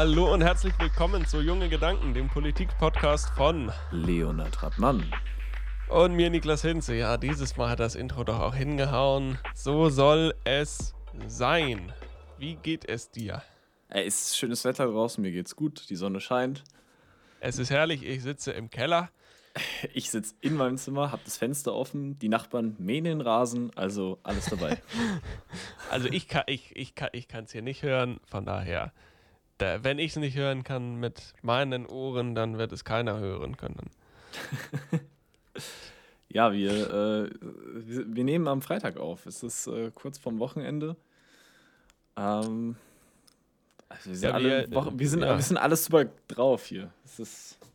Hallo und herzlich willkommen zu Junge Gedanken, dem Politik-Podcast von Leonard Radmann. und mir Niklas Hinze. Ja, dieses Mal hat das Intro doch auch hingehauen. So soll es sein. Wie geht es dir? Ey, ist schönes Wetter draußen, mir geht's gut, die Sonne scheint. Es ist herrlich, ich sitze im Keller. Ich sitze in meinem Zimmer, hab das Fenster offen, die Nachbarn mähen den Rasen, also alles dabei. Also ich kann ich, ich kann ich es hier nicht hören, von daher, da, wenn ich es nicht hören kann mit meinen Ohren, dann wird es keiner hören können. ja, wir, äh, wir, wir nehmen am Freitag auf. Es ist äh, kurz vorm Wochenende. Ähm, also wir, sind Ja, alle, wir- Wochen, wir, sind, ja. wir sind alles super drauf hier.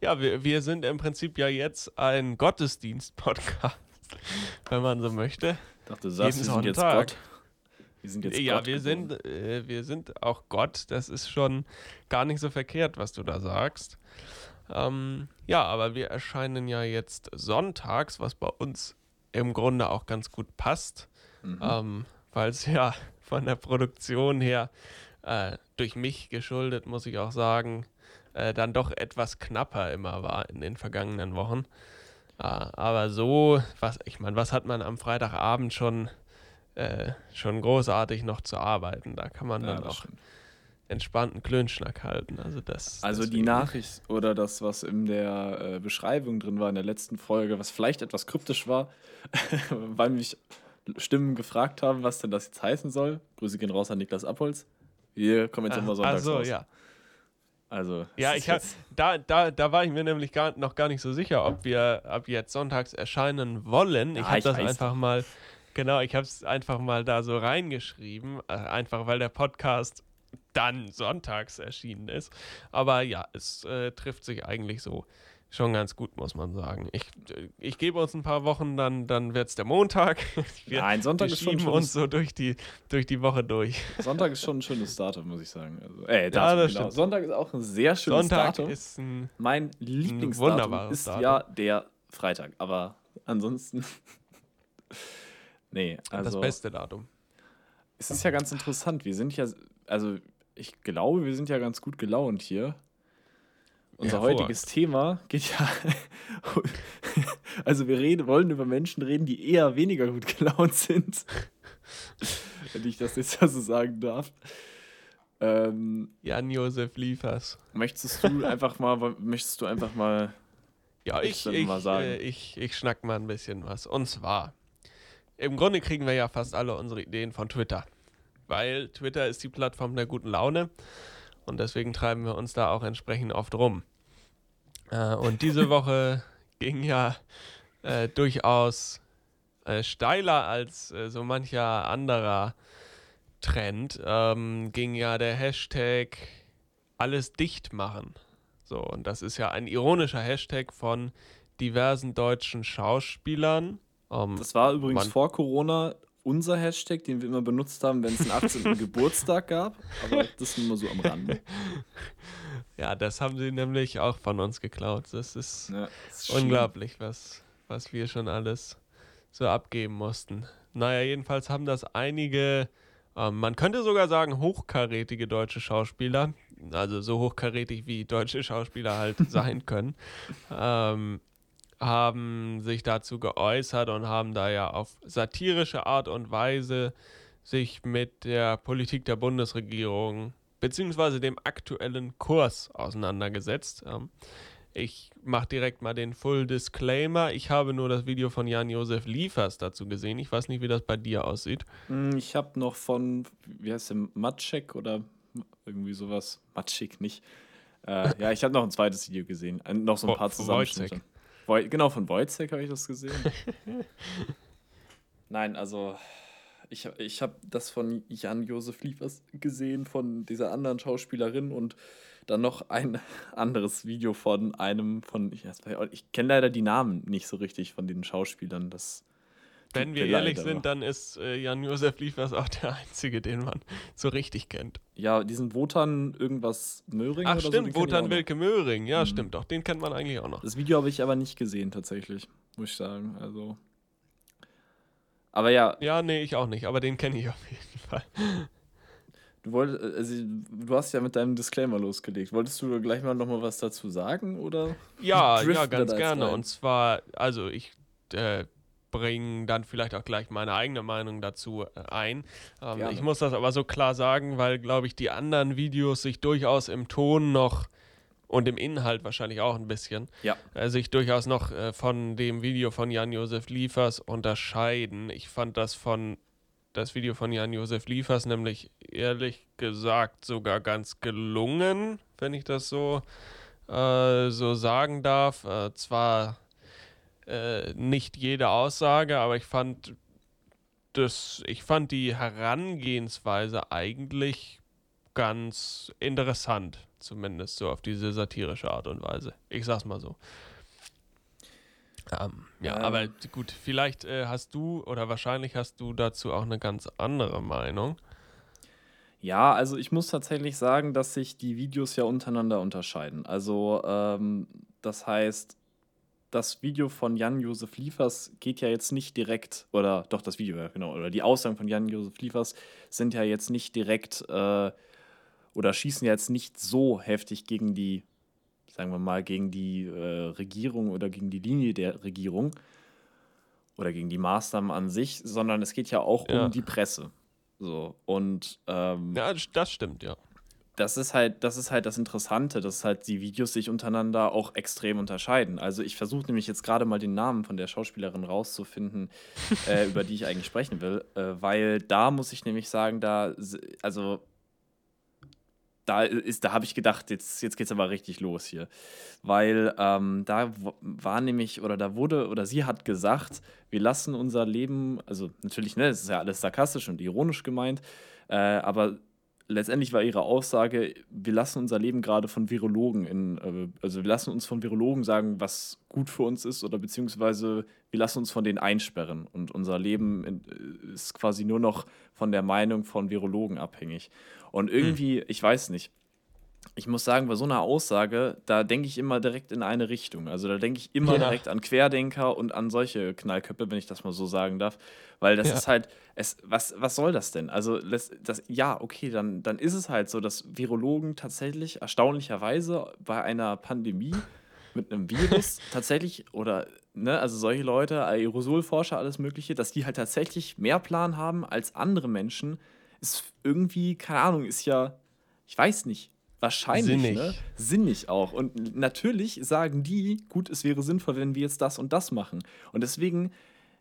Ja, wir, wir sind im Prinzip ja jetzt ein Gottesdienst-Podcast, wenn man so möchte. ich dachte, du sagst, wir Jeden sind jetzt. Gott. Wir sind jetzt ja, Gott wir geworden. sind, äh, wir sind auch Gott. Das ist schon gar nicht so verkehrt, was du da sagst. Ähm, ja, aber wir erscheinen ja jetzt sonntags, was bei uns im Grunde auch ganz gut passt, Mhm. ähm, weil es ja von der Produktion her äh, durch mich geschuldet, muss ich auch sagen, äh, dann doch etwas knapper immer war in den vergangenen Wochen. Äh, aber so, was, ich meine, was hat man am Freitagabend schon, äh, schon großartig noch zu arbeiten? Da kann man Ja, dann auch stimmt. entspannten Klönschnack halten. Also das. Also die Nachricht oder das, was in der äh, Beschreibung drin war in der letzten Folge, was vielleicht etwas kryptisch war, weil mich Stimmen gefragt haben, was denn das jetzt heißen soll. Grüße gehen raus an Niklas Abholz. Wir kommen jetzt immer Ach sonntags so, raus. ja. Also, Ja, ich hab, da, da, da war ich mir nämlich gar, noch gar nicht so sicher, ob wir ab jetzt sonntags erscheinen wollen. Ich Ja, habe das einfach mal, genau, ich habe es einfach mal da so reingeschrieben, äh, einfach weil der Podcast dann sonntags erschienen ist. Aber ja, es äh, trifft sich eigentlich so schon ganz gut, muss man sagen. Ich, äh, ich gebe uns ein paar Wochen, dann, dann wird es der Montag. Wir, Nein, Sonntag wir ist schon ein uns so durch die, durch die Woche durch. Sonntag ist schon ein schönes Datum, muss ich sagen. Also, äh, Datum, das genau. stimmt. Sonntag ist auch ein sehr schönes Sonntag Datum. ist ein mein Lieblingsdatum wunderbares ist Datum. ja der Freitag, aber ansonsten nee, also das beste Datum. Es ist ja ganz interessant. Wir sind ja, also ich glaube, wir sind ja ganz gut gelaunt hier. Unser Hervorragend. heutiges Thema geht ja, also wir reden, wollen über Menschen reden, die eher weniger gut gelaunt sind, wenn ich das jetzt so sagen darf. Ähm, Jan-Josef Liefers. möchtest du einfach mal, möchtest du einfach mal, Ja, Ich ich, mal sagen. äh, ich, ich schnack mal ein bisschen was. Und zwar, im Grunde kriegen wir ja fast alle unsere Ideen von Twitter. Weil Twitter ist die Plattform der guten Laune. Und deswegen treiben wir uns da auch entsprechend oft rum. Äh, und diese Woche ging ja äh, durchaus äh, steiler als äh, so mancher anderer Trend. Ähm, ging ja der Hashtag alles dicht machen. So, und das ist ja ein ironischer Hashtag von diversen deutschen Schauspielern. Ähm, das war übrigens Mann. vor Corona unser Hashtag, den wir immer benutzt haben, wenn es einen 18. Geburtstag gab, aber das nur mal so am Rande. ja, das haben sie nämlich auch von uns geklaut. Das ist Ja, das ist unglaublich, was, was wir schon alles so abgeben mussten. Naja, jedenfalls haben das einige, ähm, man könnte sogar sagen, hochkarätige deutsche Schauspieler, also so hochkarätig wie deutsche Schauspieler halt sein können, ähm, haben sich dazu geäußert und haben da ja auf satirische Art und Weise sich mit der Politik der Bundesregierung beziehungsweise dem aktuellen Kurs auseinandergesetzt. Ähm, ich mache direkt mal den Full Disclaimer. Ich habe nur das Video von Jan-Josef Liefers dazu gesehen. Ich weiß nicht, wie das bei dir aussieht. Mm, Ich habe noch von, wie heißt der, Matschek oder irgendwie sowas. Matschik nicht. Äh, ja, ich habe noch ein zweites Video gesehen. Äh, noch so ein paar Zusammenschnitte. Genau, von Wojcek habe ich das gesehen. Nein, also ich, ich habe das von Jan-Josef Liefers gesehen, von dieser anderen Schauspielerin und dann noch ein anderes Video von einem von, ich, ich kenne leider die Namen nicht so richtig von den Schauspielern. Das Wenn wir ehrlich aber- sind, dann ist äh, Jan-Josef Liefers auch der Einzige, den man so richtig kennt. Ja, diesen Wotan irgendwas Möhring Ach so, stimmt, auch Wotan. Wilke Möhring. Ja, Mhm. stimmt doch. Den kennt man eigentlich auch noch. Das Video habe ich aber nicht gesehen, tatsächlich, muss ich sagen. Also. Aber ja, Ja, nee, ich auch nicht, aber den kenne ich auf jeden Fall. Du, wolltest, äh, also, du hast ja mit deinem Disclaimer losgelegt. Wolltest du gleich mal nochmal was dazu sagen? Oder ja, ja, ganz gerne. Rein? Und zwar, also ich äh, bringe dann vielleicht auch gleich meine eigene Meinung dazu äh, ein. Ähm, ich muss das aber so klar sagen, weil, glaube ich, die anderen Videos sich durchaus im Ton noch und im Inhalt wahrscheinlich auch ein bisschen, ja. äh, sich durchaus noch äh, von dem Video von Jan-Josef Liefers unterscheiden. Ich fand das von das Video von Jan-Josef Liefers nämlich ehrlich gesagt sogar ganz gelungen, wenn ich das so, äh, so sagen darf. Äh, zwar äh, nicht jede Aussage, aber ich fand das, ich fand die Herangehensweise eigentlich ganz interessant, zumindest so auf diese satirische Art und Weise. Ich sag's mal so. Ähm, ja, ähm. aber gut, vielleicht äh, hast du oder wahrscheinlich hast du dazu auch eine ganz andere Meinung. Ja, also ich muss tatsächlich sagen, dass sich die Videos ja untereinander unterscheiden. Also ähm, das heißt, das Video von Jan-Josef Liefers geht ja jetzt nicht direkt, oder doch das Video, ja, genau, oder die Aussagen von Jan-Josef Liefers sind ja jetzt nicht direkt äh, oder schießen ja jetzt nicht so heftig gegen die sagen wir mal, gegen die äh, Regierung oder gegen die Linie der Regierung oder gegen die Maßnahmen an sich, sondern es geht ja auch ja. um die Presse. So, und ähm, ja, das stimmt, ja. Das ist halt, das ist halt das Interessante, dass halt die Videos sich untereinander auch extrem unterscheiden. Also ich versuche nämlich jetzt gerade mal den Namen von der Schauspielerin rauszufinden, äh, über die ich eigentlich sprechen will, äh, weil da muss ich nämlich sagen, da, also da ist, da habe ich gedacht, jetzt, jetzt geht es aber richtig los hier. Weil ähm, da war nämlich, oder da wurde, oder sie hat gesagt, wir lassen unser Leben, also natürlich, ne, das ist ja alles sarkastisch und ironisch gemeint, äh, aber letztendlich war ihre Aussage, wir lassen unser Leben gerade von Virologen in, äh, also wir lassen uns von Virologen sagen, was gut für uns ist, oder beziehungsweise wir lassen uns von denen einsperren. Und unser Leben ist quasi nur noch von der Meinung von Virologen abhängig. Und irgendwie, hm. ich weiß nicht, ich muss sagen, bei so einer Aussage, da denke ich immer direkt in eine Richtung. Also da denke ich immer ja. direkt an Querdenker und an solche Knallköpfe, wenn ich das mal so sagen darf. Weil das ja. ist halt, es, was, was soll das denn? Also, das, das, ja, okay, dann, dann ist es halt so, dass Virologen tatsächlich erstaunlicherweise bei einer Pandemie mit einem Virus tatsächlich oder ne, also solche Leute, Aerosolforscher, alles Mögliche, dass die halt tatsächlich mehr Plan haben als andere Menschen, ist irgendwie, keine Ahnung, ist ja, ich weiß nicht, wahrscheinlich sinnig. Ne? sinnig auch. Und natürlich sagen die, gut, es wäre sinnvoll, wenn wir jetzt das und das machen. Und deswegen,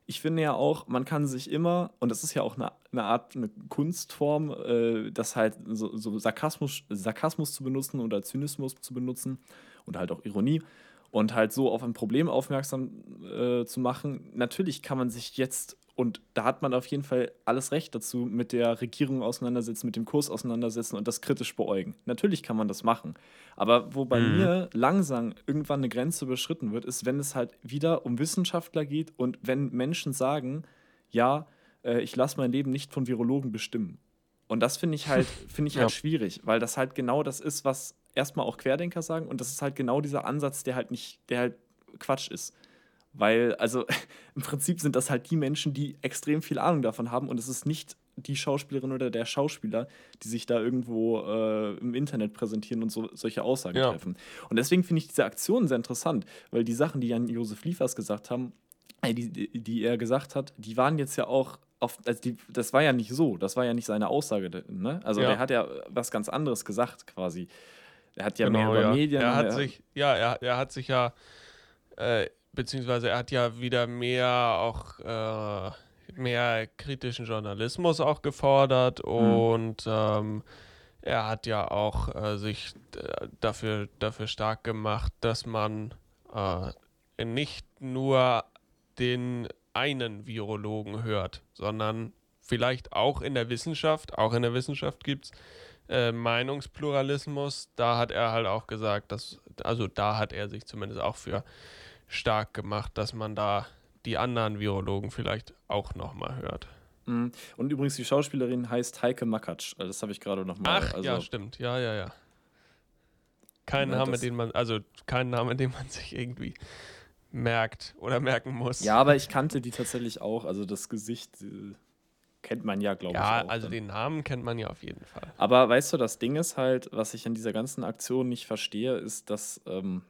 ich finde ja auch, man kann sich immer, und das ist ja auch eine, eine Art, eine Kunstform, äh, das halt so, so Sarkasmus, Sarkasmus zu benutzen oder Zynismus zu benutzen und halt auch Ironie und halt so auf ein Problem aufmerksam äh, zu machen. Natürlich kann man sich jetzt und da hat man auf jeden Fall alles Recht dazu, mit der Regierung auseinandersetzen, mit dem Kurs auseinandersetzen und das kritisch beäugen. Natürlich kann man das machen. Aber wo bei mhm. mir langsam irgendwann eine Grenze überschritten wird, ist, wenn es halt wieder um Wissenschaftler geht und wenn Menschen sagen, ja, äh, ich lasse mein Leben nicht von Virologen bestimmen. Und das finde ich halt, finde ich halt ja. schwierig, weil das halt genau das ist, was erstmal auch Querdenker sagen. Und das ist halt genau dieser Ansatz, der halt nicht, der halt Quatsch ist. Weil, also im Prinzip sind das halt die Menschen, die extrem viel Ahnung davon haben und es ist nicht die Schauspielerin oder der Schauspieler, die sich da irgendwo äh, im Internet präsentieren und so, solche Aussagen ja. treffen. Und deswegen finde ich diese Aktion sehr interessant, weil die Sachen, die Jan-Josef Liefers gesagt haben, äh, die, die, er gesagt hat, die waren jetzt ja auch auf, also die, das war ja nicht so, das war ja nicht seine Aussage. Ne? Also ja. der hat ja was ganz anderes gesagt quasi. Er hat ja genau, mehr über ja. Medien. Er hat sich, ja, er, er hat sich ja äh, beziehungsweise er hat ja wieder mehr auch äh, mehr kritischen Journalismus auch gefordert mhm. und ähm, er hat ja auch äh, sich äh, dafür, dafür stark gemacht, dass man äh, nicht nur den einen Virologen hört, sondern vielleicht auch in der Wissenschaft, auch in der Wissenschaft gibt es äh, Meinungspluralismus. Da hat er halt auch gesagt, dass, also da hat er sich zumindest auch für stark gemacht, dass man da die anderen Virologen vielleicht auch nochmal hört. Mhm. Und übrigens, die Schauspielerin heißt Heike Makatsch. Also das habe ich gerade nochmal. Ach, also, ja, stimmt. Ja, ja, ja. Kein ja, Name, den man, also kein Name, den man sich irgendwie merkt oder merken muss. Ja, aber ich kannte die tatsächlich auch. Also das Gesicht, äh, kennt man ja, glaube ja, ich. Ja, also dann. den Namen kennt man ja auf jeden Fall. Aber weißt du, das Ding ist halt, was ich an dieser ganzen Aktion nicht verstehe, ist, dass ähm,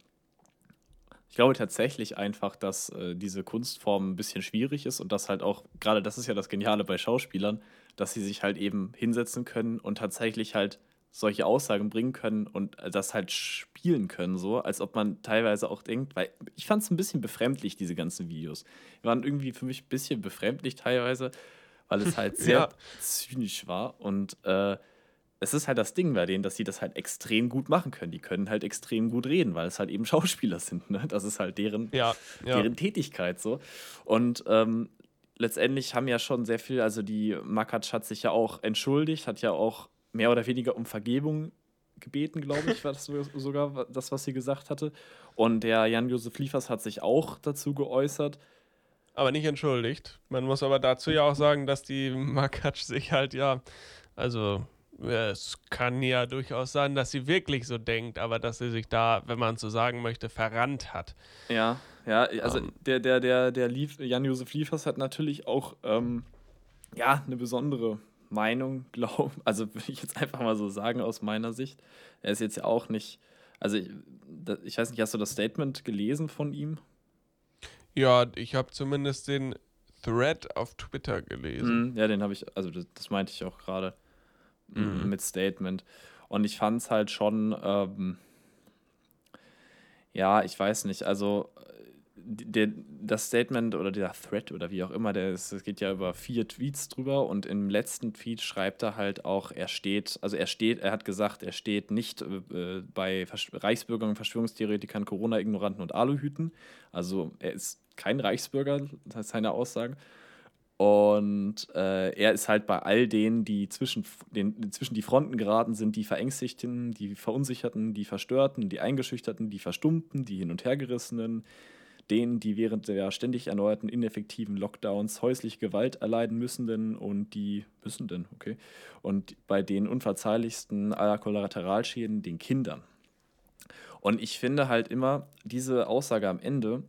ich glaube tatsächlich einfach, dass äh, diese Kunstform ein bisschen schwierig ist und dass halt auch, gerade das ist ja das Geniale bei Schauspielern, dass sie sich halt eben hinsetzen können und tatsächlich halt solche Aussagen bringen können und das halt spielen können, so, als ob man teilweise auch denkt, weil ich fand es ein bisschen befremdlich, diese ganzen Videos. Die waren irgendwie für mich ein bisschen befremdlich teilweise, weil es halt sehr ja. zynisch war und äh, es ist halt das Ding bei denen, dass sie das halt extrem gut machen können. Die können halt extrem gut reden, weil es halt eben Schauspieler sind. Ne? Das ist halt deren, ja, ja. deren Tätigkeit so. Und ähm, letztendlich haben ja schon sehr viel, also die Makac hat sich ja auch entschuldigt, hat ja auch mehr oder weniger um Vergebung gebeten, glaube ich, war das sogar das, was sie gesagt hatte. Und der Jan-Josef Liefers hat sich auch dazu geäußert. Aber nicht entschuldigt. Man muss aber dazu ja auch sagen, dass die Makac sich halt ja, also es kann ja durchaus sein, dass sie wirklich so denkt, aber dass sie sich da, wenn man so sagen möchte, verrannt hat. Ja, ja, also um. Ähm. der, der, der, der Lief, Jan-Josef Liefers hat natürlich auch ähm, ja, eine besondere Meinung, glaube also würde ich jetzt einfach mal so sagen aus meiner Sicht. Er ist jetzt ja auch nicht, also ich, ich weiß nicht, hast du das Statement gelesen von ihm? Ja, ich habe zumindest den Thread auf Twitter gelesen. Mhm, ja, den habe ich, also das, das, meinte ich auch gerade mhm. mit Statement. Und ich fand es halt schon, ähm, ja, ich weiß nicht, also der, das Statement oder der Thread oder wie auch immer, der ist, es geht ja über vier Tweets drüber und im letzten Tweet schreibt er halt auch, er steht, also er steht, er hat gesagt, er steht nicht äh, bei Versch Reichsbürgern, Verschwörungstheoretikern, Corona-Ignoranten und Aluhüten. Also er ist kein Reichsbürger, das ist seine Aussage. Und äh, er ist halt bei all denen, die zwischen, den, zwischen die Fronten geraten sind, die Verängstigten, die Verunsicherten, die Verstörten, die Eingeschüchterten, die Verstummten, die Hin- und Hergerissenen, denen, die während der ständig erneuerten ineffektiven Lockdowns häusliche Gewalt erleiden müssenden und die müssenden, okay, und bei den unverzeihlichsten aller Kollateralschäden den Kindern. Und ich finde halt immer diese Aussage am Ende,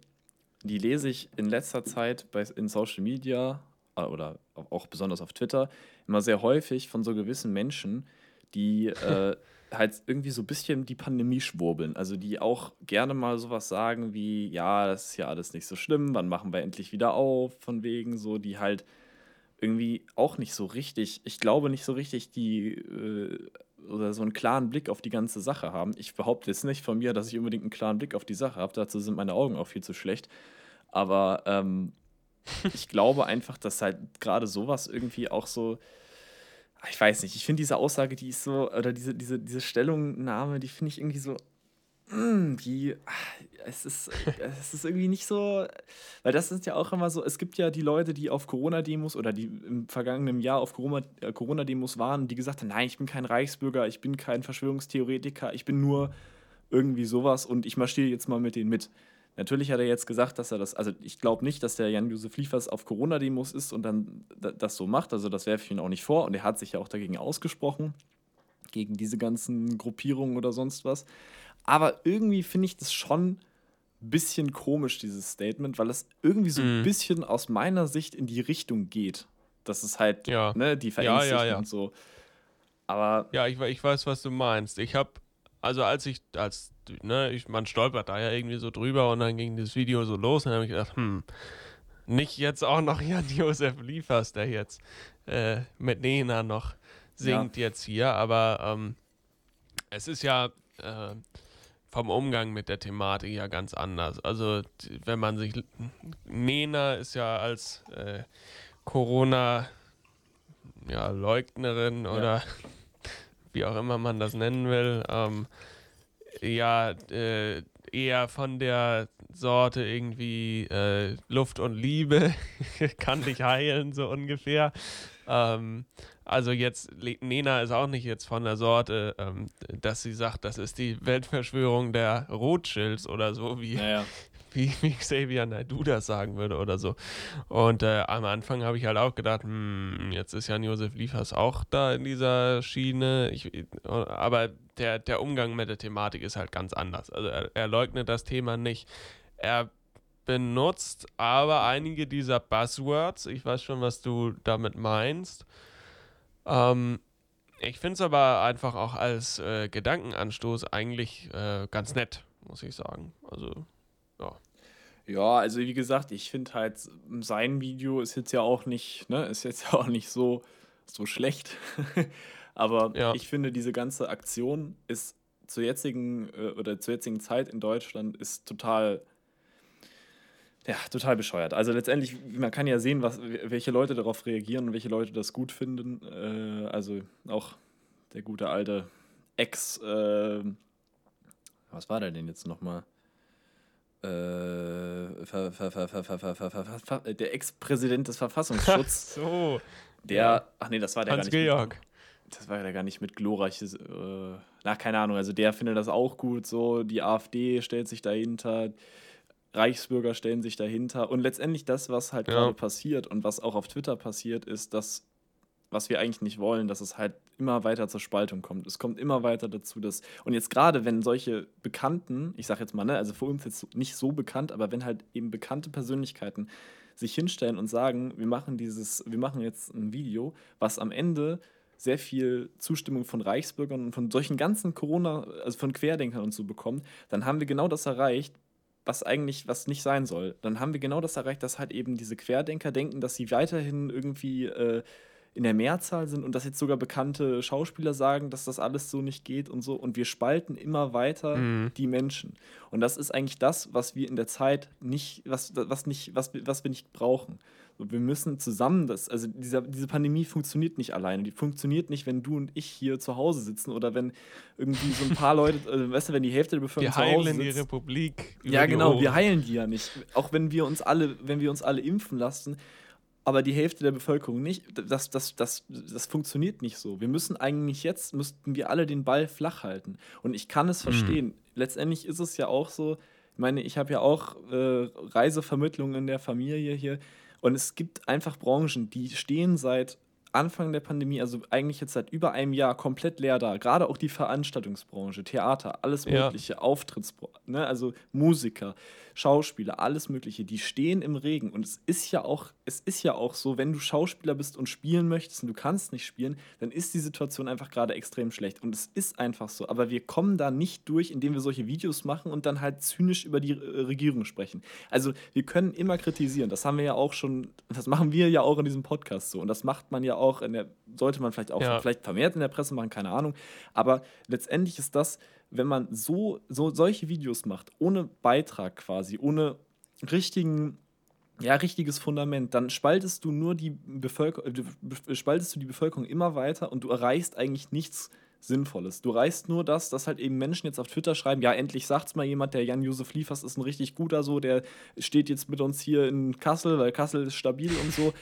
die lese ich in letzter Zeit bei, in Social Media oder auch besonders auf Twitter immer sehr häufig von so gewissen Menschen, die äh, halt irgendwie so ein bisschen die Pandemie schwurbeln. Also die auch gerne mal sowas sagen wie, ja, das ist ja alles nicht so schlimm, wann machen wir endlich wieder auf, von wegen so, die halt irgendwie auch nicht so richtig, ich glaube nicht so richtig die äh, oder so einen klaren Blick auf die ganze Sache haben. Ich behaupte jetzt nicht von mir, dass ich unbedingt einen klaren Blick auf die Sache habe, dazu sind meine Augen auch viel zu schlecht. Aber ähm, ich glaube einfach, dass halt gerade sowas irgendwie auch so, ich weiß nicht, ich finde diese Aussage, die ist so, oder diese, diese, diese Stellungnahme, die finde ich irgendwie so, mm, die, es ist, es ist irgendwie nicht so, weil das ist ja auch immer so, es gibt ja die Leute, die auf Corona-Demos oder die im vergangenen Jahr auf äh, Corona-Demos waren, die gesagt haben, nein, ich bin kein Reichsbürger, ich bin kein Verschwörungstheoretiker, ich bin nur irgendwie sowas und ich marschiere jetzt mal mit denen mit. Natürlich hat er jetzt gesagt, dass er das, also ich glaube nicht, dass der Jan-Josef Liefers auf Corona-Demos ist und dann das so macht. Also das werfe ich ihm auch nicht vor. Und er hat sich ja auch dagegen ausgesprochen, gegen diese ganzen Gruppierungen oder sonst was. Aber irgendwie finde ich das schon ein bisschen komisch, dieses Statement, weil es irgendwie so ein mm. bisschen aus meiner Sicht in die Richtung geht. Das ist halt, ja. ne, die Verängstigten ja, ja. und so. Aber. Ja, ich, ich weiß, was du meinst. Ich habe, also als ich, als ne, ich, man stolpert da ja irgendwie so drüber und dann ging das Video so los und dann habe ich gedacht, hm, nicht jetzt auch noch Jan-Josef Liefers, der jetzt äh, mit Nena noch singt ja. jetzt hier, aber ähm, es ist ja äh, vom Umgang mit der Thematik ja ganz anders. Also wenn man sich, Nena ist ja als äh, Corona ja, Leugnerin ja. oder wie auch immer man das nennen will, ähm, ja äh, eher von der Sorte irgendwie äh, Luft und Liebe kann dich heilen, so ungefähr. Ähm, also jetzt, Nena ist auch nicht jetzt von der Sorte, ähm, dass sie sagt, das ist die Weltverschwörung der Rothschilds oder so, wie, naja wie, wie Xavier Naidoo das sagen würde oder so. Und äh, am Anfang habe ich halt auch gedacht, hm, jetzt ist Jan-Josef Liefers auch da in dieser Schiene. Ich, aber der, der Umgang mit der Thematik ist halt ganz anders. Also er, er leugnet das Thema nicht. Er benutzt aber einige dieser Buzzwords. Ich weiß schon, was du damit meinst. Ähm, ich finde es aber einfach auch als äh, Gedankenanstoß eigentlich äh, ganz nett, muss ich sagen. Also, ja. Ja, also wie gesagt, ich finde halt, sein Video ist jetzt ja auch nicht, ne, ist jetzt ja auch nicht so, so schlecht. aber ja. ich finde, diese ganze Aktion ist zur jetzigen äh, oder zur jetzigen Zeit in Deutschland ist total ja, total bescheuert. Also letztendlich, man kann ja sehen, was, welche Leute darauf reagieren und welche Leute das gut finden. Äh, also auch der gute alte Ex, äh, was war der denn jetzt nochmal? Äh, der Ex-Präsident des Verfassungsschutzes. so. Der, ach nee, das war der Hans gar nicht. Georg. Mit, das war ja gar nicht mit glorreiches, äh, na, keine Ahnung, also der findet das auch gut, so, die AfD stellt sich dahinter, Reichsbürger stellen sich dahinter und letztendlich das, was halt ja. gerade passiert und was auch auf Twitter passiert, ist, dass was wir eigentlich nicht wollen, dass es halt immer weiter zur Spaltung kommt. Es kommt immer weiter dazu, dass. Und jetzt gerade, wenn solche Bekannten, ich sag jetzt mal, ne, also für uns jetzt nicht so bekannt, aber wenn halt eben bekannte Persönlichkeiten sich hinstellen und sagen, wir machen dieses, wir machen jetzt ein Video, was am Ende sehr viel Zustimmung von Reichsbürgern und von solchen ganzen Corona, also von Querdenkern und so bekommt, dann haben wir genau das erreicht, was eigentlich, was nicht sein soll. Dann haben wir genau das erreicht, dass halt eben diese Querdenker denken, dass sie weiterhin irgendwie äh, in der Mehrzahl sind und dass jetzt sogar bekannte Schauspieler sagen, dass das alles so nicht geht und so. Und wir spalten immer weiter mhm. die Menschen. Und das ist eigentlich das, was wir in der Zeit nicht, was, was nicht, was, was wir nicht brauchen. wir müssen zusammen das, also dieser, diese Pandemie funktioniert nicht alleine. Die funktioniert nicht, wenn du und ich hier zu Hause sitzen oder wenn irgendwie so ein paar Leute, also, weißt du, wenn die Hälfte der Bevölkerung wir zu Hause sitzt. Wir heilen die Republik. Ja, genau, wir heilen die ja nicht. Auch wenn wir uns alle, wenn wir uns alle impfen lassen, aber die Hälfte der Bevölkerung nicht. Das, das, das, das funktioniert nicht so. Wir müssen eigentlich jetzt, müssten wir alle den Ball flach halten. Und ich kann es mhm. verstehen. Mhm. Letztendlich ist es ja auch so, ich meine, ich habe ja auch äh, Reisevermittlungen in der Familie hier. Und es gibt einfach Branchen, die stehen seit Anfang der Pandemie, also eigentlich jetzt seit über einem Jahr, komplett leer da. Gerade auch die Veranstaltungsbranche, Theater, alles Mögliche, ja. Auftrittsbranche, ne? also Musiker, Schauspieler, alles Mögliche, die stehen im Regen. Und es ist ja auch, es ist ja auch so, wenn du Schauspieler bist und spielen möchtest und du kannst nicht spielen, dann ist die Situation einfach gerade extrem schlecht. Und es ist einfach so. Aber wir kommen da nicht durch, indem wir solche Videos machen und dann halt zynisch über die äh, Regierung sprechen. Also wir können immer kritisieren. Das haben wir ja auch schon, das machen wir ja auch in diesem Podcast so. Und das macht man ja auch in der, sollte man vielleicht auch ja. vielleicht vermehrt in der Presse machen, keine Ahnung. Aber letztendlich ist das, wenn man so, so solche Videos macht, ohne Beitrag quasi, ohne richtigen, ja, richtiges Fundament, dann spaltest du nur die Bevölkerung, spaltest du die Bevölkerung immer weiter und du erreichst eigentlich nichts Sinnvolles. Du reißt nur das, dass halt eben Menschen jetzt auf Twitter schreiben, ja, endlich sagt's mal jemand, der Jan-Josef Liefers ist ein richtig guter so, der steht jetzt mit uns hier in Kassel, weil Kassel ist stabil und so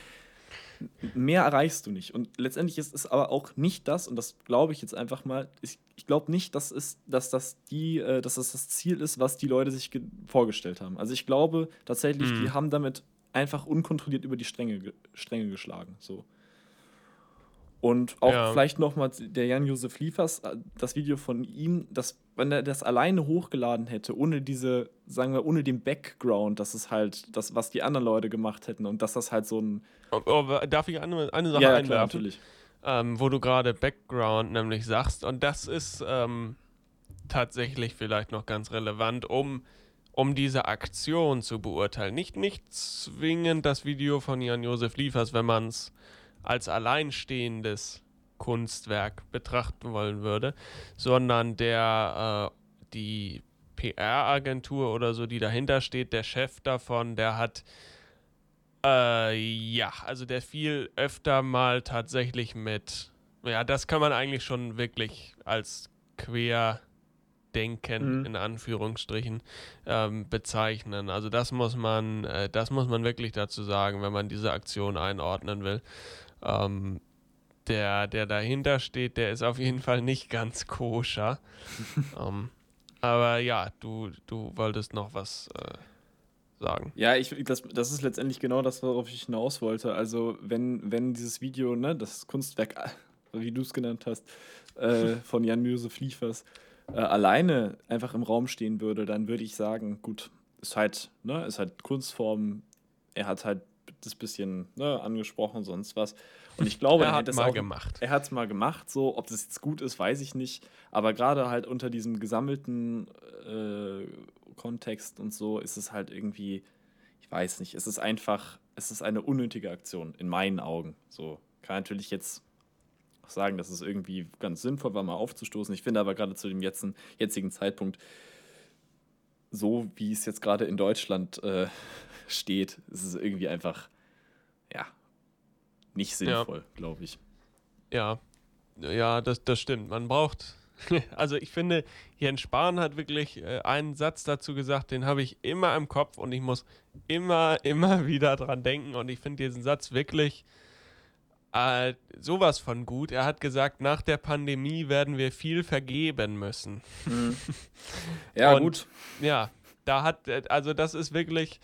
mehr erreichst du nicht. Und letztendlich ist es aber auch nicht das, und das glaube ich jetzt einfach mal, ich, ich glaube nicht, dass, es, dass, das die, äh, dass das das Ziel ist, was die Leute sich vorgestellt haben. Also ich glaube tatsächlich, mhm. die haben damit einfach unkontrolliert über die Stränge, Stränge geschlagen. So. Und auch ja. vielleicht nochmal der Jan-Josef Liefers, äh, das Video von ihm, das, wenn er das alleine hochgeladen hätte, ohne diese, sagen wir, ohne den Background, das ist halt das, was die anderen Leute gemacht hätten und dass das halt so ein. Oh, oh, darf ich eine, eine Sache ja, einwerfen? Klar, natürlich. Ähm, wo du gerade Background nämlich sagst. Und das ist ähm, tatsächlich vielleicht noch ganz relevant, um, um diese Aktion zu beurteilen. Nicht, nicht zwingend das Video von Jan-Josef Liefers, wenn man es als alleinstehendes Kunstwerk betrachten wollen würde, sondern der äh, die PR-Agentur oder so, die dahinter steht, der Chef davon, der hat äh, ja, also der fiel öfter mal tatsächlich mit, ja, das kann man eigentlich schon wirklich als Querdenken mhm. in Anführungsstrichen ähm, bezeichnen. Also das muss man, äh, das muss man wirklich dazu sagen, wenn man diese Aktion einordnen will. Ähm, der, der dahinter steht, der ist auf jeden Fall nicht ganz koscher. ähm, aber ja, du, du wolltest noch was äh, sagen. Ja, ich, das, das ist letztendlich genau das, worauf ich hinaus wollte. Also, wenn, wenn dieses Video, ne, das Kunstwerk, wie du es genannt hast, äh, von Jan Josef Liefers, äh, alleine einfach im Raum stehen würde, dann würde ich sagen, gut, ist halt, ne, ist halt Kunstform. Er hat halt das bisschen ne, angesprochen, sonst was. Und ich glaube, er, er hat es mal auch, gemacht. Er hat es mal gemacht, so, ob das jetzt gut ist, weiß ich nicht. Aber gerade halt unter diesem gesammelten äh, Kontext und so ist es halt irgendwie, ich weiß nicht, es ist einfach, es ist eine unnötige Aktion, in meinen Augen. So, kann natürlich jetzt auch sagen, dass es irgendwie ganz sinnvoll war, mal aufzustoßen. Ich finde aber gerade zu dem jetzigen, jetzigen Zeitpunkt, so wie es jetzt gerade in Deutschland äh, steht, ist es irgendwie einfach, ja, nicht sinnvoll, ja. glaube ich. Ja, ja, das, das stimmt. Man braucht, also ich finde, Jens Spahn hat wirklich äh, einen Satz dazu gesagt, den habe ich immer im Kopf und ich muss immer, immer wieder dran denken und ich finde diesen Satz wirklich äh, sowas von gut. Er hat gesagt, nach der Pandemie werden wir viel vergeben müssen. Mhm. Ja, und, gut. Ja, da hat, äh, also das ist wirklich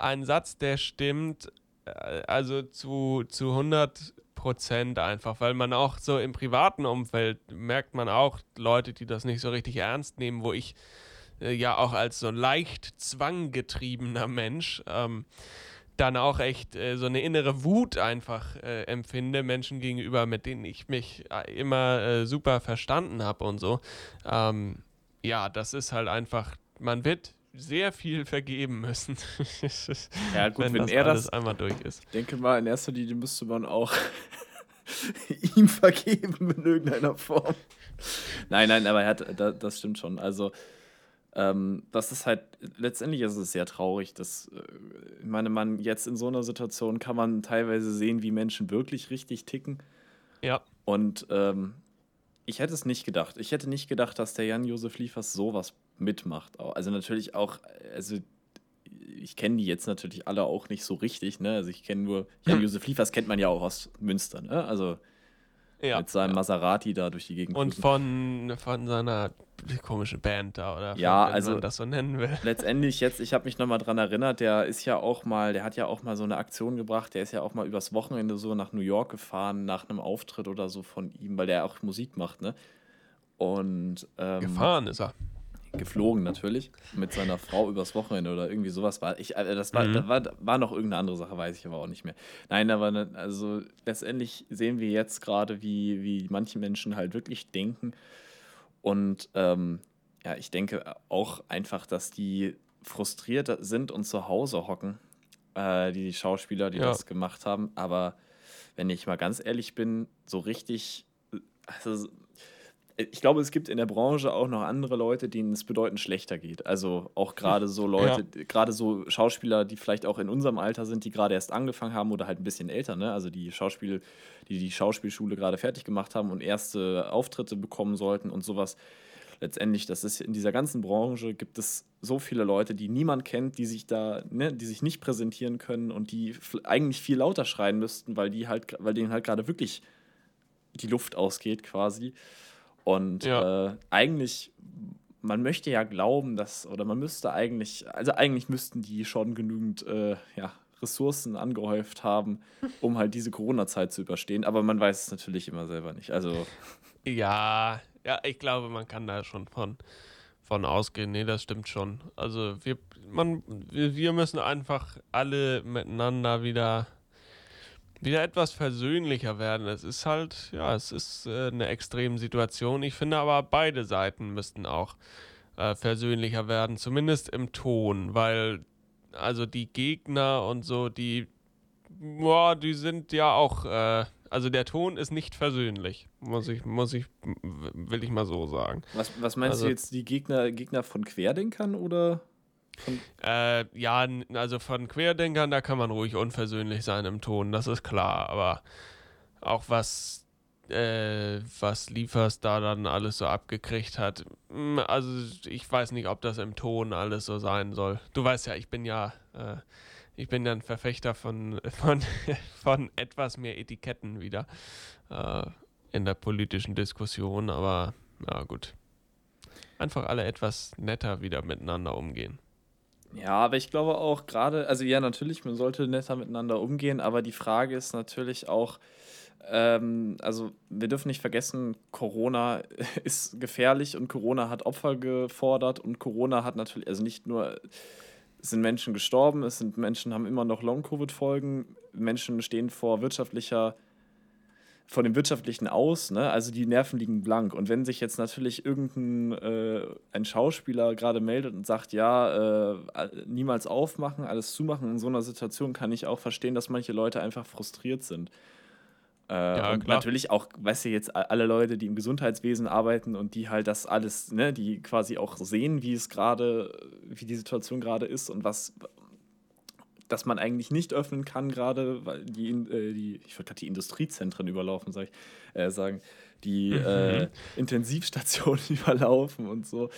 ein Satz, der stimmt, äh, also zu, zu 100 Prozent einfach, weil man auch so im privaten Umfeld merkt man auch Leute, die das nicht so richtig ernst nehmen, wo ich äh, ja auch als so leicht zwanggetriebener Mensch ähm, dann auch echt äh, so eine innere Wut einfach äh, empfinde, Menschen gegenüber, mit denen ich mich äh, immer super verstanden habe und so. Ähm, ja, das ist halt einfach, man wird sehr viel vergeben müssen. ja, gut, wenn, wenn das er das einmal durch ist. Ich denke mal, in erster Linie müsste man auch ihm vergeben in irgendeiner Form. Nein, nein, aber er hat, das stimmt schon. Also, ähm, das ist halt, letztendlich ist es sehr traurig, dass, äh, ich meine, man jetzt in so einer Situation kann man teilweise sehen, wie Menschen wirklich richtig ticken. Ja. Und ähm, ich hätte es nicht gedacht. Ich hätte nicht gedacht, dass der Jan-Josef Liefers sowas mitmacht. Also natürlich auch, also ich kenne die jetzt natürlich alle auch nicht so richtig, ne? Also ich kenne nur, Jan-Josef Liefers kennt man ja auch aus Münster, ne? Also ja, mit seinem ja. Maserati da durch die Gegend. Und von, von seiner komischen Band da, oder? Ja, von, also. Man das so nennen will. Letztendlich jetzt, ich habe mich nochmal dran erinnert, der ist ja auch mal, der hat ja auch mal so eine Aktion gebracht, der ist ja auch mal übers Wochenende so nach New York gefahren, nach einem Auftritt oder so von ihm, weil der auch Musik macht, ne? Und. Ähm, gefahren ist er geflogen natürlich mit seiner Frau übers Wochenende oder irgendwie sowas war ich das war, mhm. da war war noch irgendeine andere Sache weiß ich aber auch nicht mehr nein aber also letztendlich sehen wir jetzt gerade wie wie manche Menschen halt wirklich denken und ähm, ja ich denke auch einfach dass die frustriert sind und zu Hause hocken äh, die, die Schauspieler die ja. das gemacht haben aber wenn ich mal ganz ehrlich bin so richtig also ich glaube, es gibt in der Branche auch noch andere Leute, denen es bedeutend schlechter geht. Also auch gerade so Leute, ja. gerade so Schauspieler, die vielleicht auch in unserem Alter sind, die gerade erst angefangen haben oder halt ein bisschen älter, ne? Also die Schauspiel, die die Schauspielschule gerade fertig gemacht haben und erste Auftritte bekommen sollten und sowas. Letztendlich, das ist in dieser ganzen Branche gibt es so viele Leute, die niemand kennt, die sich da, ne, die sich nicht präsentieren können und die eigentlich viel lauter schreien müssten, weil die halt, weil denen halt gerade wirklich die Luft ausgeht quasi. Und ja. äh, eigentlich, man möchte ja glauben, dass, oder man müsste eigentlich, also eigentlich müssten die schon genügend äh, ja, Ressourcen angehäuft haben, um halt diese Corona-Zeit zu überstehen. Aber man weiß es natürlich immer selber nicht. Also. Ja, ja, ich glaube, man kann da schon von, von ausgehen. Nee, das stimmt schon. Also wir, man, wir, wir müssen einfach alle miteinander wieder wieder etwas versöhnlicher werden. Es ist halt, ja, es ist äh, eine extreme Situation. Ich finde aber, beide Seiten müssten auch äh, versöhnlicher werden, zumindest im Ton, weil also die Gegner und so, die, boah, die sind ja auch, äh, also der Ton ist nicht versöhnlich, muss ich, muss ich, will ich mal so sagen. Was, was meinst also, du jetzt, die Gegner, Gegner von Querdenkern oder? Äh, ja, also von Querdenkern, da kann man ruhig unversöhnlich sein im Ton, das ist klar. Aber auch was, äh, was Liefers da dann alles so abgekriegt hat, hm, also ich weiß nicht, ob das im Ton alles so sein soll. Du weißt ja, ich bin ja, äh, ich bin ja ein Verfechter von, von, von etwas mehr Etiketten wieder äh, in der politischen Diskussion, aber ja gut. Einfach alle etwas netter wieder miteinander umgehen. Ja, aber ich glaube auch gerade, also ja, natürlich, man sollte netter miteinander umgehen, aber die Frage ist natürlich auch, ähm, also wir dürfen nicht vergessen, Corona ist gefährlich und Corona hat Opfer gefordert und Corona hat natürlich, also nicht nur sind Menschen gestorben, es sind Menschen haben immer noch Long-Covid-Folgen, Menschen stehen vor wirtschaftlicher von dem Wirtschaftlichen aus, ne? also die Nerven liegen blank. Und wenn sich jetzt natürlich irgendein äh, ein Schauspieler gerade meldet und sagt, ja, äh, niemals aufmachen, alles zumachen, in so einer Situation kann ich auch verstehen, dass manche Leute einfach frustriert sind. Äh, ja, und klar. natürlich auch, weißt du, jetzt alle Leute, die im Gesundheitswesen arbeiten und die halt das alles, ne, die quasi auch sehen, wie es gerade, wie die Situation gerade ist und was, dass man eigentlich nicht öffnen kann, gerade weil die, äh, die ich wollte gerade die Industriezentren überlaufen, sag ich, äh, sagen, die mhm. äh, Intensivstationen überlaufen und so.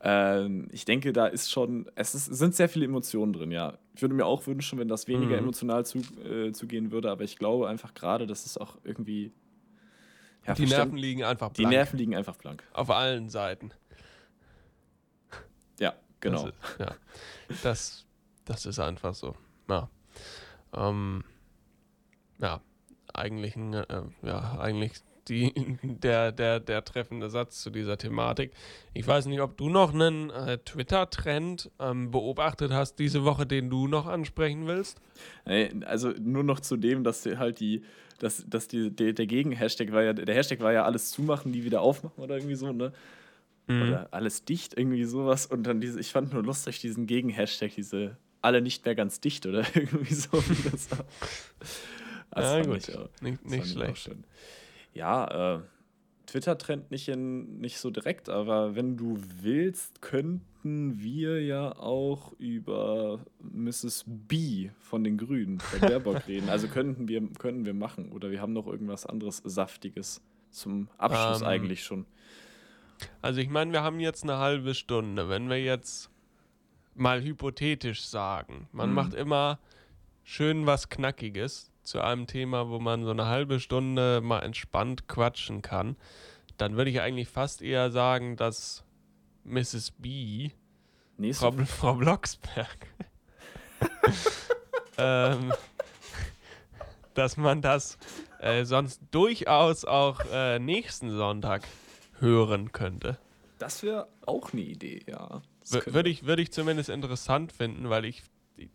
Ähm, ich denke, da ist schon, es ist, sind sehr viele Emotionen drin, ja. Ich würde mir auch wünschen, wenn das weniger mhm. emotional zu, äh, zugehen würde, aber ich glaube einfach gerade, dass es auch irgendwie. Ja, die Nerven liegen einfach blank. Die Nerven liegen einfach blank. Auf allen Seiten. Ja, genau. Das ist, ja. Das, das ist einfach so. Ja. Ähm, ja, eigentlich, äh, ja, eigentlich die, der, der, der treffende Satz zu dieser Thematik. Ich weiß nicht, ob du noch einen äh, Twitter-Trend ähm, beobachtet hast diese Woche, den du noch ansprechen willst. Also nur noch zu dem, dass halt die, dass, dass die, der, der Gegen-Hashtag war ja, der Hashtag war ja alles zumachen, die wieder aufmachen oder irgendwie so, ne? Mhm. Oder alles dicht, irgendwie sowas. Und dann diese, ich fand nur lustig diesen Gegen-Hashtag, diese alle nicht mehr ganz dicht oder irgendwie so. Wie das war. Das ja, gut. Auch, nicht, nicht schlecht. Ja, äh, Twitter-Trend nicht, nicht so direkt, aber wenn du willst, könnten wir ja auch über Mrs. B von den Grünen, bei Baerbock reden. Also könnten wir, könnten wir machen. Oder wir haben noch irgendwas anderes Saftiges zum Abschluss um, ähm. eigentlich schon. Also ich meine, wir haben jetzt eine halbe Stunde. Wenn wir jetzt mal hypothetisch sagen, man mhm. macht immer schön was Knackiges zu einem Thema, wo man so eine halbe Stunde mal entspannt quatschen kann, dann würde ich eigentlich fast eher sagen, dass Mrs. B, nee, Frau, Frau Blocksberg, ähm, dass man das äh, sonst durchaus auch äh, nächsten Sonntag hören könnte. Das wäre auch eine Idee, ja. Würde ich, würd ich zumindest interessant finden, weil ich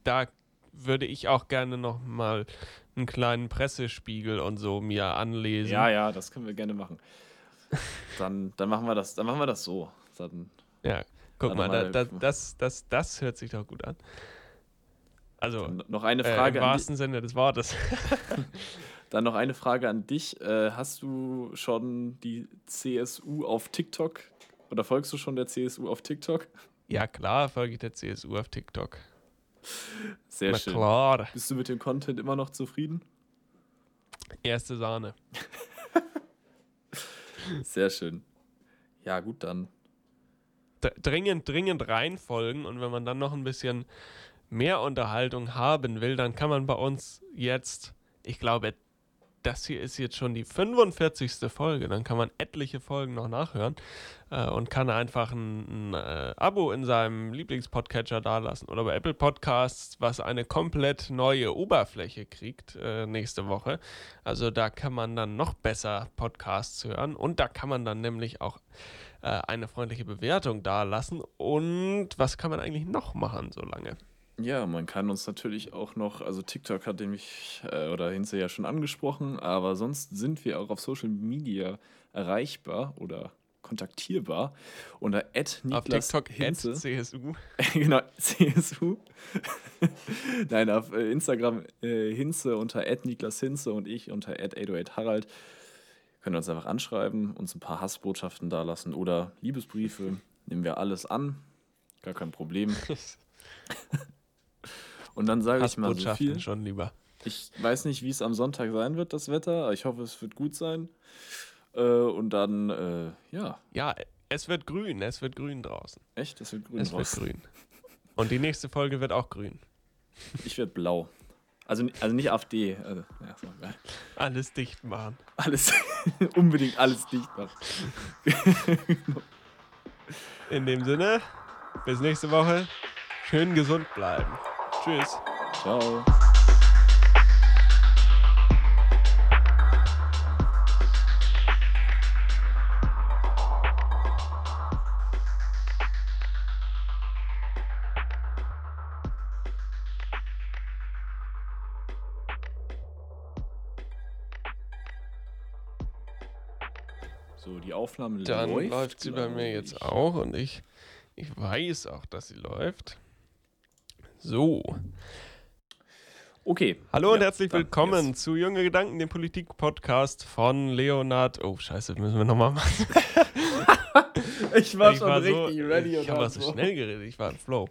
da würde ich auch gerne noch mal einen kleinen Pressespiegel und so mir anlesen. Ja, ja, das können wir gerne machen. Dann, dann machen wir das, dann machen wir das so. Dann, ja, guck mal, mal da, da, das, das, das hört sich doch gut an. Also noch eine Frage. Äh, Im wahrsten Sinne des Wortes. dann noch eine Frage an dich. Äh, hast du schon die CSU auf TikTok oder folgst du schon der CSU auf TikTok? Ja, klar, folge ich der CSU auf TikTok. Sehr Na schön. Klar. Bist du mit dem Content immer noch zufrieden? Erste Sahne. Sehr schön. Ja, gut, dann. Dringend, dringend reinfolgen und wenn man dann noch ein bisschen mehr Unterhaltung haben will, dann kann man bei uns jetzt, ich glaube, das hier ist jetzt schon die 45. Folge. Dann kann man etliche Folgen noch nachhören äh, und kann einfach ein, ein äh, Abo in seinem Lieblingspodcatcher dalassen oder bei Apple Podcasts, was eine komplett neue Oberfläche kriegt äh, nächste Woche. Also da kann man dann noch besser Podcasts hören und da kann man dann nämlich auch äh, eine freundliche Bewertung dalassen. Und was kann man eigentlich noch machen so lange? Ja, man kann uns natürlich auch noch, also TikTok hat mich äh, oder Hinze ja schon angesprochen, aber sonst sind wir auch auf Social Media erreichbar oder kontaktierbar unter Auf TikTok Hinze. CSU. genau, CSU. Nein, auf äh, Instagram äh, Hinze unter Niklas Hinze und ich unter 808 Harald. Können uns einfach anschreiben, uns ein paar Hassbotschaften dalassen oder Liebesbriefe. Nehmen wir alles an. Gar kein Problem. Und dann sage ich mal so viel. schon lieber. Ich weiß nicht, wie es am Sonntag sein wird, das Wetter. Ich hoffe, es wird gut sein. Äh, und dann, äh, ja. Ja, es wird grün. Es wird grün draußen. Echt? Es wird grün es draußen. Es wird grün. Und die nächste Folge wird auch grün. Ich werde blau. Also, also nicht AfD. Also, ja. Alles dicht machen. Alles, unbedingt alles dicht machen. In dem Sinne, bis nächste Woche. Schön gesund bleiben. Tschüss. Ciao. So, die Aufnahme Dann läuft, läuft sie bei mir ich. jetzt auch und ich, ich weiß auch, dass sie läuft. So. Okay. Hallo und Ja, herzlich dann willkommen jetzt. zu Junge Gedanken, dem Politik-Podcast von Leonard. Oh, scheiße, müssen wir nochmal machen. Ich war ich schon war so, richtig ready Ich und habe hab so schnell geredet, ich war im Flow.